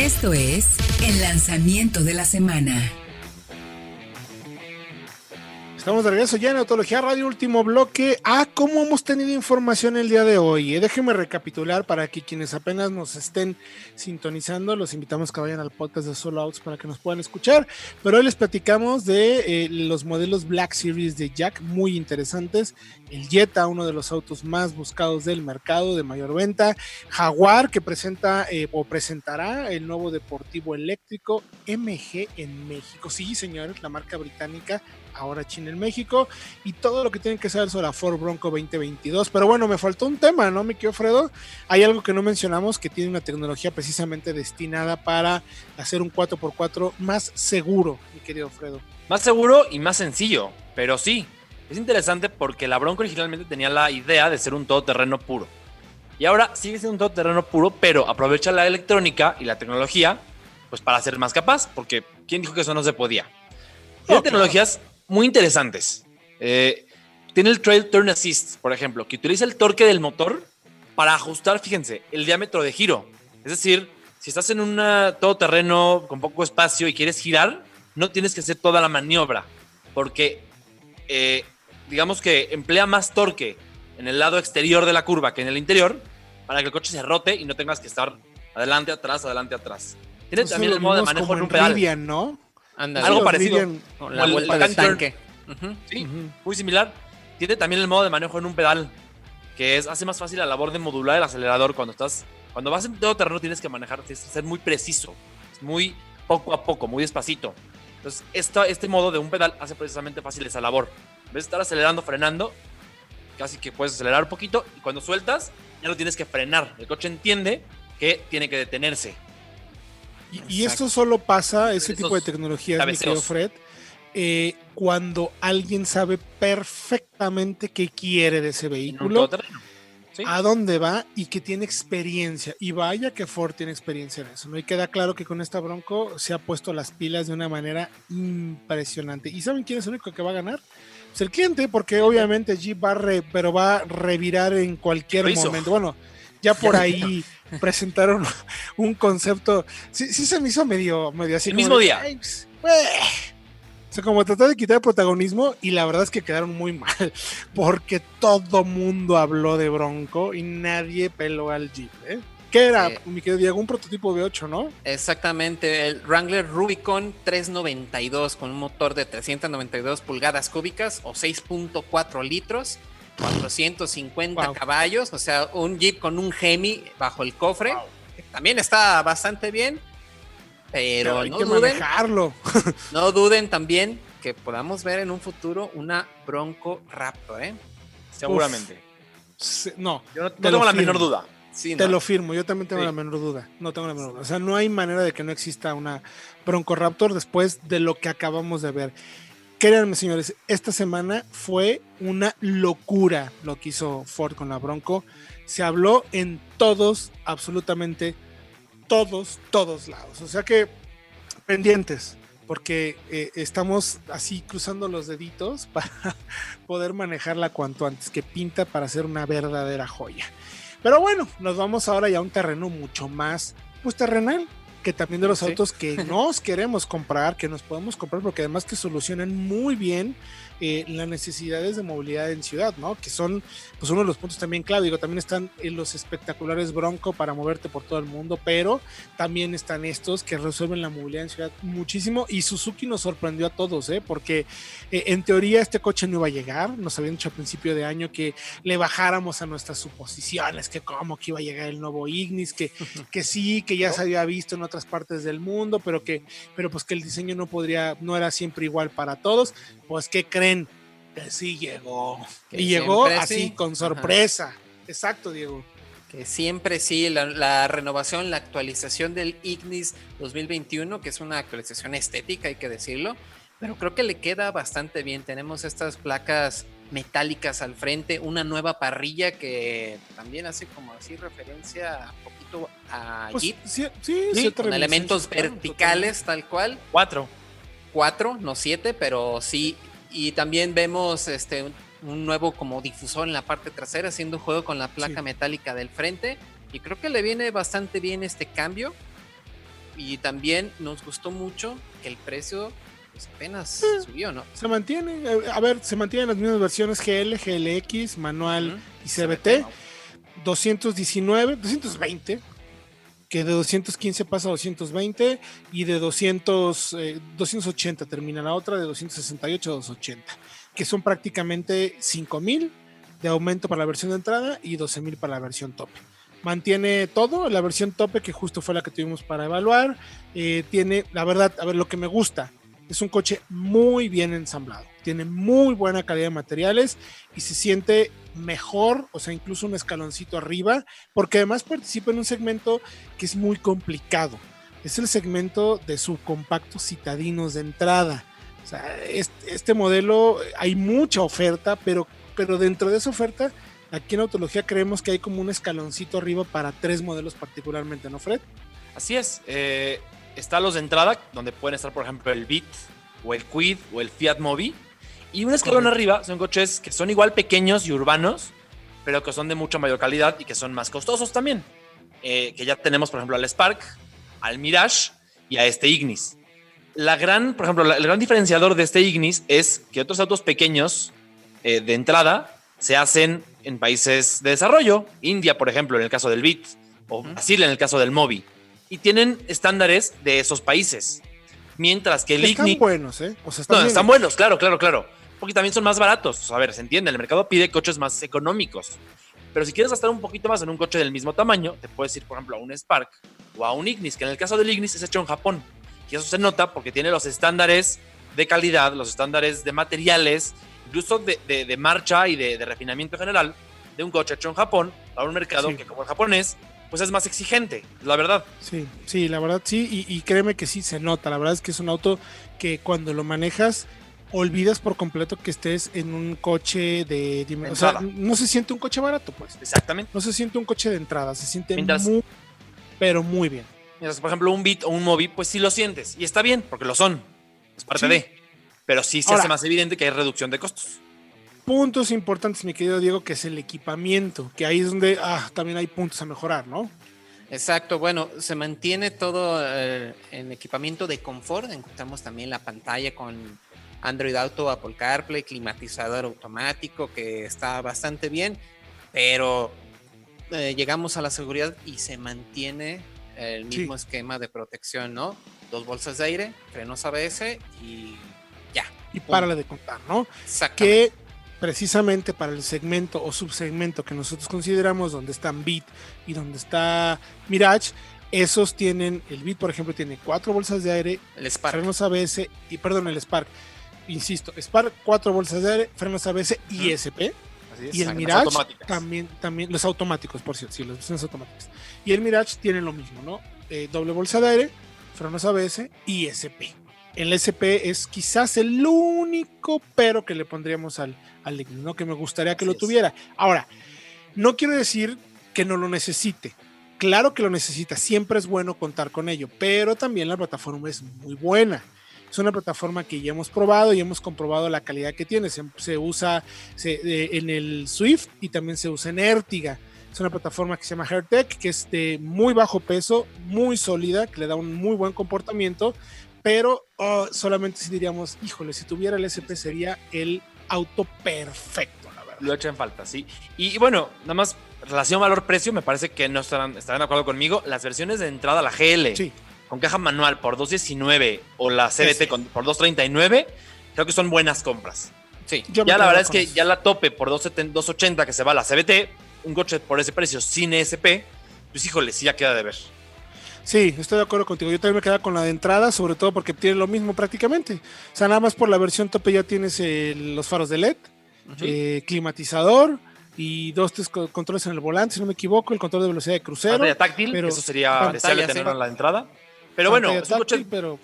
Esto es el lanzamiento de la semana. Estamos de regreso ya en Autología Radio, último bloque. Ah, ¿cómo hemos tenido información el día de hoy? Eh, déjenme recapitular para que quienes apenas nos estén sintonizando, los invitamos que vayan al podcast de Solo Outs para que nos puedan escuchar. Pero hoy les platicamos de eh, los modelos Black Series de Jack, muy interesantes. El Jetta, uno de los autos más buscados del mercado, de mayor venta. Jaguar, que presenta eh, o presentará el nuevo deportivo eléctrico MG en México. Sí, señores, la marca británica ahora China en México, y todo lo que tienen que saber sobre la Ford Bronco 2022. Pero bueno, me faltó un tema, ¿no, mi querido Fredo? Hay algo que no mencionamos que tiene una tecnología precisamente destinada para hacer un 4x4 más seguro, mi querido Fredo. Más seguro y más sencillo, pero sí, es interesante porque la Bronco originalmente tenía la idea de ser un todoterreno puro. Y ahora sigue siendo un todoterreno puro, pero aprovecha la electrónica y la tecnología pues para ser más capaz, porque ¿quién dijo que eso no se podía? Tiene tecnologías muy interesantes. Eh, tiene el Trail Turn Assist, por ejemplo, que utiliza el torque del motor para ajustar, fíjense, el diámetro de giro. Es decir, si estás en un todoterreno con poco espacio y quieres girar, no tienes que hacer toda la maniobra, porque eh, digamos que emplea más torque en el lado exterior de la curva que en el interior, para que el coche se rote y no tengas que estar adelante, atrás, adelante, atrás. Tiene pues también el modo de manejo en un pedal. ¿no? Algo parecido. la vuelta del tanque. Sí, muy similar. Tiene también el modo de manejo en un pedal, que es, hace más fácil la labor de modular el acelerador cuando estás. Cuando vas en todo terreno tienes que manejar, tienes que ser muy preciso, muy poco a poco, muy despacito. Entonces, este modo de un pedal hace precisamente fácil esa labor. En vez de estar acelerando, frenando, casi que puedes acelerar un poquito y cuando sueltas, ya no tienes que frenar. El coche entiende que tiene que detenerse. Y, esto solo pasa, ese tipo de tecnología, mi querido Fred, eh, cuando alguien sabe perfectamente qué quiere de ese vehículo, a dónde va y que tiene experiencia. Y vaya que Ford tiene experiencia en eso, ¿no? Y queda claro que con esta Bronco se ha puesto las pilas de una manera impresionante. ¿Y saben quién es el único que va a ganar? Pues el cliente, porque obviamente Jeep va a pero va a revirar en cualquier momento. Bueno, ya por ahí presentaron un concepto. Sí, sí se me hizo medio, medio así. El mismo día. Pues, o sea, como tratar de quitar el protagonismo y la verdad es que quedaron muy mal porque todo mundo habló de Bronco y nadie peló al Jeep, ¿eh? ¿Qué era, mi querido Diego? Un prototipo V8, ¿no? Exactamente, el Wrangler Rubicon 392 con un motor de 392 pulgadas cúbicas o 6.4 litros 450 caballos, o sea, un Jeep con un Hemi bajo el cofre. También está bastante bien, pero, no duden. no duden también que podamos ver en un futuro una Bronco Raptor, ¿eh? Seguramente. no, yo no, tengo la menor duda. te lo firmo, yo también tengo la menor duda. No tengo la menor duda. O sea, no hay manera de que no exista una Bronco Raptor después de lo que acabamos de ver. Créanme, señores, esta semana fue una locura lo que hizo Ford con la Bronco. Se habló en todos, absolutamente todos, todos lados. O sea que pendientes, porque eh, estamos así cruzando los deditos para poder manejarla cuanto antes, que pinta para ser una verdadera joya. Pero bueno, nos vamos ahora ya a un terreno mucho más, pues terrenal, que también de los autos que nos queremos comprar, que nos podemos comprar, porque además que solucionan muy bien eh, las necesidades de movilidad en ciudad, ¿no? Que son pues uno de los puntos también clave. Digo, también están en los espectaculares Bronco para moverte por todo el mundo, pero también están estos que resuelven la movilidad en ciudad muchísimo. Y Suzuki nos sorprendió a todos, ¿eh? Porque eh, en teoría este coche no iba a llegar. Nos habían dicho a principio de año que le bajáramos a nuestras suposiciones, que cómo que iba a llegar el nuevo Ignis, que, que sí, que ya se había visto en otras partes del mundo, pero que, pero pues que el diseño no podría, no era siempre igual para todos. Pues, ¿qué creen? Que sí llegó. y llegó así, con sorpresa. Exacto, Diego. Que siempre sí, la, renovación, la actualización del Ignis 2021, que es una actualización estética, hay que decirlo, pero creo que le queda bastante bien. Tenemos estas placas metálicas al frente, una nueva parrilla que también hace como así referencia un a pues, Jeep. Sí, sí, con elementos verticales tal cual. Cuatro cuatro, no siete, pero sí. Y también vemos este un nuevo como difusor en la parte trasera, haciendo juego con la placa metálica del frente. Y creo que le viene bastante bien este cambio. y también nos gustó mucho que el precio pues, apenas Eh. subió, ¿no? Se mantiene, eh, a ver, se mantienen las mismas versiones GL, GLX, manual Ujú. y CBT. 219, 220, que de 215 pasa a 220 y de 200, eh, 280 termina la otra, de 268 a 280, que son prácticamente 5000 de aumento para la versión de entrada y 12000 para la versión tope. Mantiene todo, la versión tope que justo fue la que tuvimos para evaluar, eh, tiene, la verdad, a ver, lo que me gusta, es un coche muy bien ensamblado, tiene muy buena calidad de materiales y se siente mejor, o sea, incluso un escaloncito arriba, porque además participa en un segmento que es muy complicado. Es el segmento de subcompactos citadinos de entrada. O sea, este, modelo hay mucha oferta, pero, pero dentro de esa oferta, aquí en Autología creemos que hay como un escaloncito arriba para tres modelos particularmente, ¿no, Fred? Así es. eh, está los de entrada, donde pueden estar, por ejemplo, el Beat, o el Quid, o el Fiat Mobi. Y un escalón Correcto. arriba son coches que son igual pequeños y urbanos, pero que son de mucha mayor calidad y que son más costosos también. Eh, que ya tenemos, por ejemplo, al Spark, al Mirage y a este Ignis. La gran, por ejemplo, la- el gran diferenciador de este Ignis es que otros autos pequeños eh, de entrada se hacen en países de desarrollo. India, por ejemplo, en el caso del Beat, o Brasil en el caso del Mobi. Y tienen estándares de esos países. Mientras que el Están Ignis... buenos, ¿eh? O sea, están, No, están buenos, claro, claro, claro. Porque también son más baratos. A ver, se entiende, el mercado pide coches más económicos. Pero si quieres gastar un poquito más en un coche del mismo tamaño, te puedes ir, por ejemplo, a un Spark o a un Ignis, que en el caso del Ignis es hecho en Japón. Y eso se nota porque tiene los estándares de calidad, los estándares de materiales, incluso de, de- de marcha y de, de refinamiento general de un coche hecho en Japón para un mercado Sí. que, como el japonés, pues es más exigente, la verdad. Sí, sí, la verdad sí, y, y créeme que sí se nota. La verdad es que es un auto que cuando lo manejas olvidas por completo que estés en un coche de, dim- o sea, no se siente un coche barato, pues. Exactamente. No se siente un coche de entrada, se siente Mientras- muy, pero muy bien. Mientras, por ejemplo, un Beat o un Mobi, pues sí lo sientes. Y está bien, porque lo son. Es parte Sí. de. Pero sí se Ahora- hace más evidente que hay reducción de costos. Puntos importantes, mi querido Diego, que es el equipamiento, que ahí es donde ah, también hay puntos a mejorar, ¿no? Exacto, bueno, se mantiene todo eh, en equipamiento de confort. Encontramos también la pantalla con Android Auto, Apple CarPlay, climatizador automático, que está bastante bien, pero eh, llegamos a la seguridad y se mantiene el Sí. mismo esquema de protección, ¿no? Dos bolsas de aire, frenos ABS y ya. Y párale de contar, ¿no? Que precisamente para el segmento o subsegmento que nosotros consideramos donde están Beat y donde está Mirage, esos tienen, el Beat por ejemplo tiene cuatro bolsas de aire, el Spark. frenos ABS y perdón, el Spark, insisto, Spark cuatro bolsas de aire, frenos ABS y Así es. y el Las Mirage automáticas. también, también, los automáticos por cierto, sí, las versiones automáticas. Y el Mirage tiene lo mismo, ¿no? Eh, doble bolsa de aire, frenos ABS y ESP. El SP es quizás el único pero que le pondríamos al, al ¿no? Que me gustaría que Así lo es. tuviera. Ahora, no quiero decir que no lo necesite. Claro que lo necesita, siempre es bueno contar con ello, pero también la plataforma es muy buena. Es una plataforma que ya hemos probado y hemos comprobado la calidad que tiene. Se, se usa se- eh, en el Swift y también se usa en Ertiga. Es una plataforma que se llama AirTech, que es de muy bajo peso, muy sólida, que le da un muy buen comportamiento, pero oh, solamente si diríamos, híjole, si tuviera el SP sería el auto perfecto, la verdad. Lo echan falta, sí. Y, y bueno, nada más, relación valor-precio, me parece que no estarán, estarán de acuerdo conmigo. Las versiones de entrada, la GL, Sí, con caja manual por 2.19 o la CBT con- por 2.39, creo que son buenas compras. Sí. yo ya la verdad es que eso. ya la tope por 2.70 2.80 que se va a la CBT, un coche por ese precio sin ESP, pues híjole, sí ya queda de ver. Sí, estoy de acuerdo contigo. Yo también me quedaba con la de entrada, sobre todo porque tiene lo mismo prácticamente. O sea, nada más por la versión tope ya tienes eh, los faros de LED, eh, climatizador y dos tres co- controles en el volante, si no me equivoco, el control de velocidad de crucero. Pantalla táctil, pero- eso sería deseable tenerlo en la entrada. Pero bueno, es un coche táctil, pero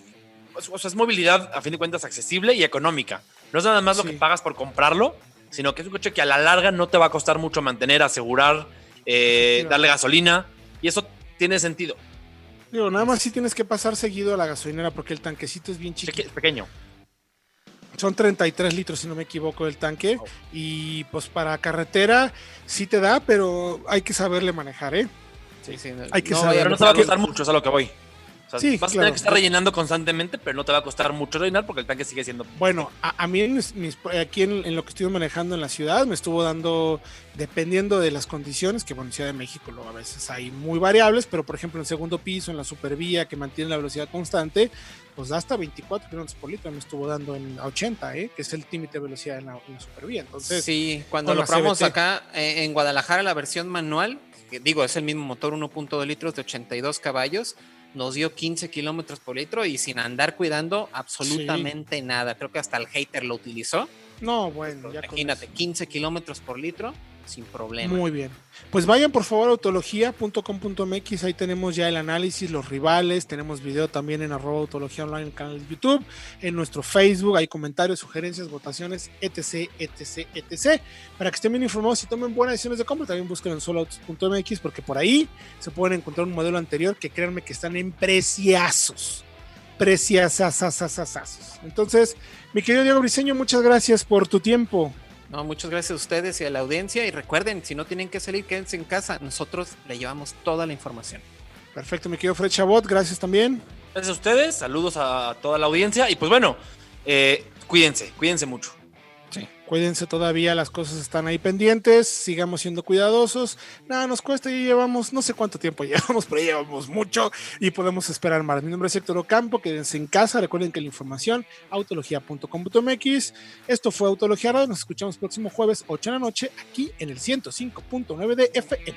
o sea, es movilidad a fin de cuentas accesible y económica. No es nada más lo que pagas por comprarlo, sino que es un coche que a la larga no te va a costar mucho mantener, asegurar, eh, darle gasolina. Y eso tiene sentido. Digo, nada más sí tienes que pasar seguido a la gasolinera porque el tanquecito es bien chiquito. Es pequeño. Son 33 litros, si no me equivoco, el tanque. Oh. Y pues para carretera sí te da, pero hay que saberle manejar, ¿eh? Sí, sí, Hay que no saber, Pero vayan no te va a costar mucho, es a lo que voy. O sea, vas a tener que estar rellenando constantemente, pero no te va a costar mucho rellenar porque el tanque sigue siendo. Bueno, a, mí aquí en, lo que estoy manejando en la ciudad me estuvo dando, dependiendo de las condiciones, que bueno, en Ciudad de México lo, a veces hay muy variables, pero por ejemplo en el segundo piso, en la supervía que mantiene la velocidad constante, pues da hasta 24 kilómetros por litro me estuvo dando en 80, ¿eh? que es el límite de velocidad en la, supervía. Entonces, sí, cuando lo probamos acá eh, en Guadalajara, la versión manual, que digo, es el mismo motor 1.2 litros de 82 caballos nos dio 15 kilómetros por litro y sin andar cuidando absolutamente nada. Creo que hasta el hater lo utilizó. No, bueno, ya imagínate, 15 kilómetros por litro sin problema. Muy bien. Pues vayan por favor a autología.com.mx, ahí tenemos ya el análisis, los rivales, tenemos video también en arroba autología online en el canal de YouTube, en nuestro Facebook, hay comentarios, sugerencias, votaciones, etc, etc, etc. Para que estén bien informados y tomen buenas decisiones de compra, también busquen en soloautos.mx porque por ahí se pueden encontrar un modelo anterior que créanme que están en preciazos. Preciazos. Entonces, mi querido Diego Briseño, muchas gracias por tu tiempo. No, muchas gracias a ustedes y a la audiencia. Y recuerden, si no tienen que salir, quédense en casa. Nosotros le llevamos toda la información. Perfecto, mi querido Fred Chabot, gracias también. Gracias a ustedes, saludos a toda la audiencia. Y pues bueno, eh, cuídense, cuídense mucho. Cuídense todavía, las cosas están ahí pendientes, sigamos siendo cuidadosos. Nada, nos cuesta y llevamos, no sé cuánto tiempo llevamos, pero llevamos mucho y podemos esperar más. Mi nombre es Héctor Ocampo, quédense en casa, recuerden que la información, autología.com.mx. Esto fue Autología Radio, nos escuchamos próximo jueves 8 de la noche aquí en el 105.9 de FM.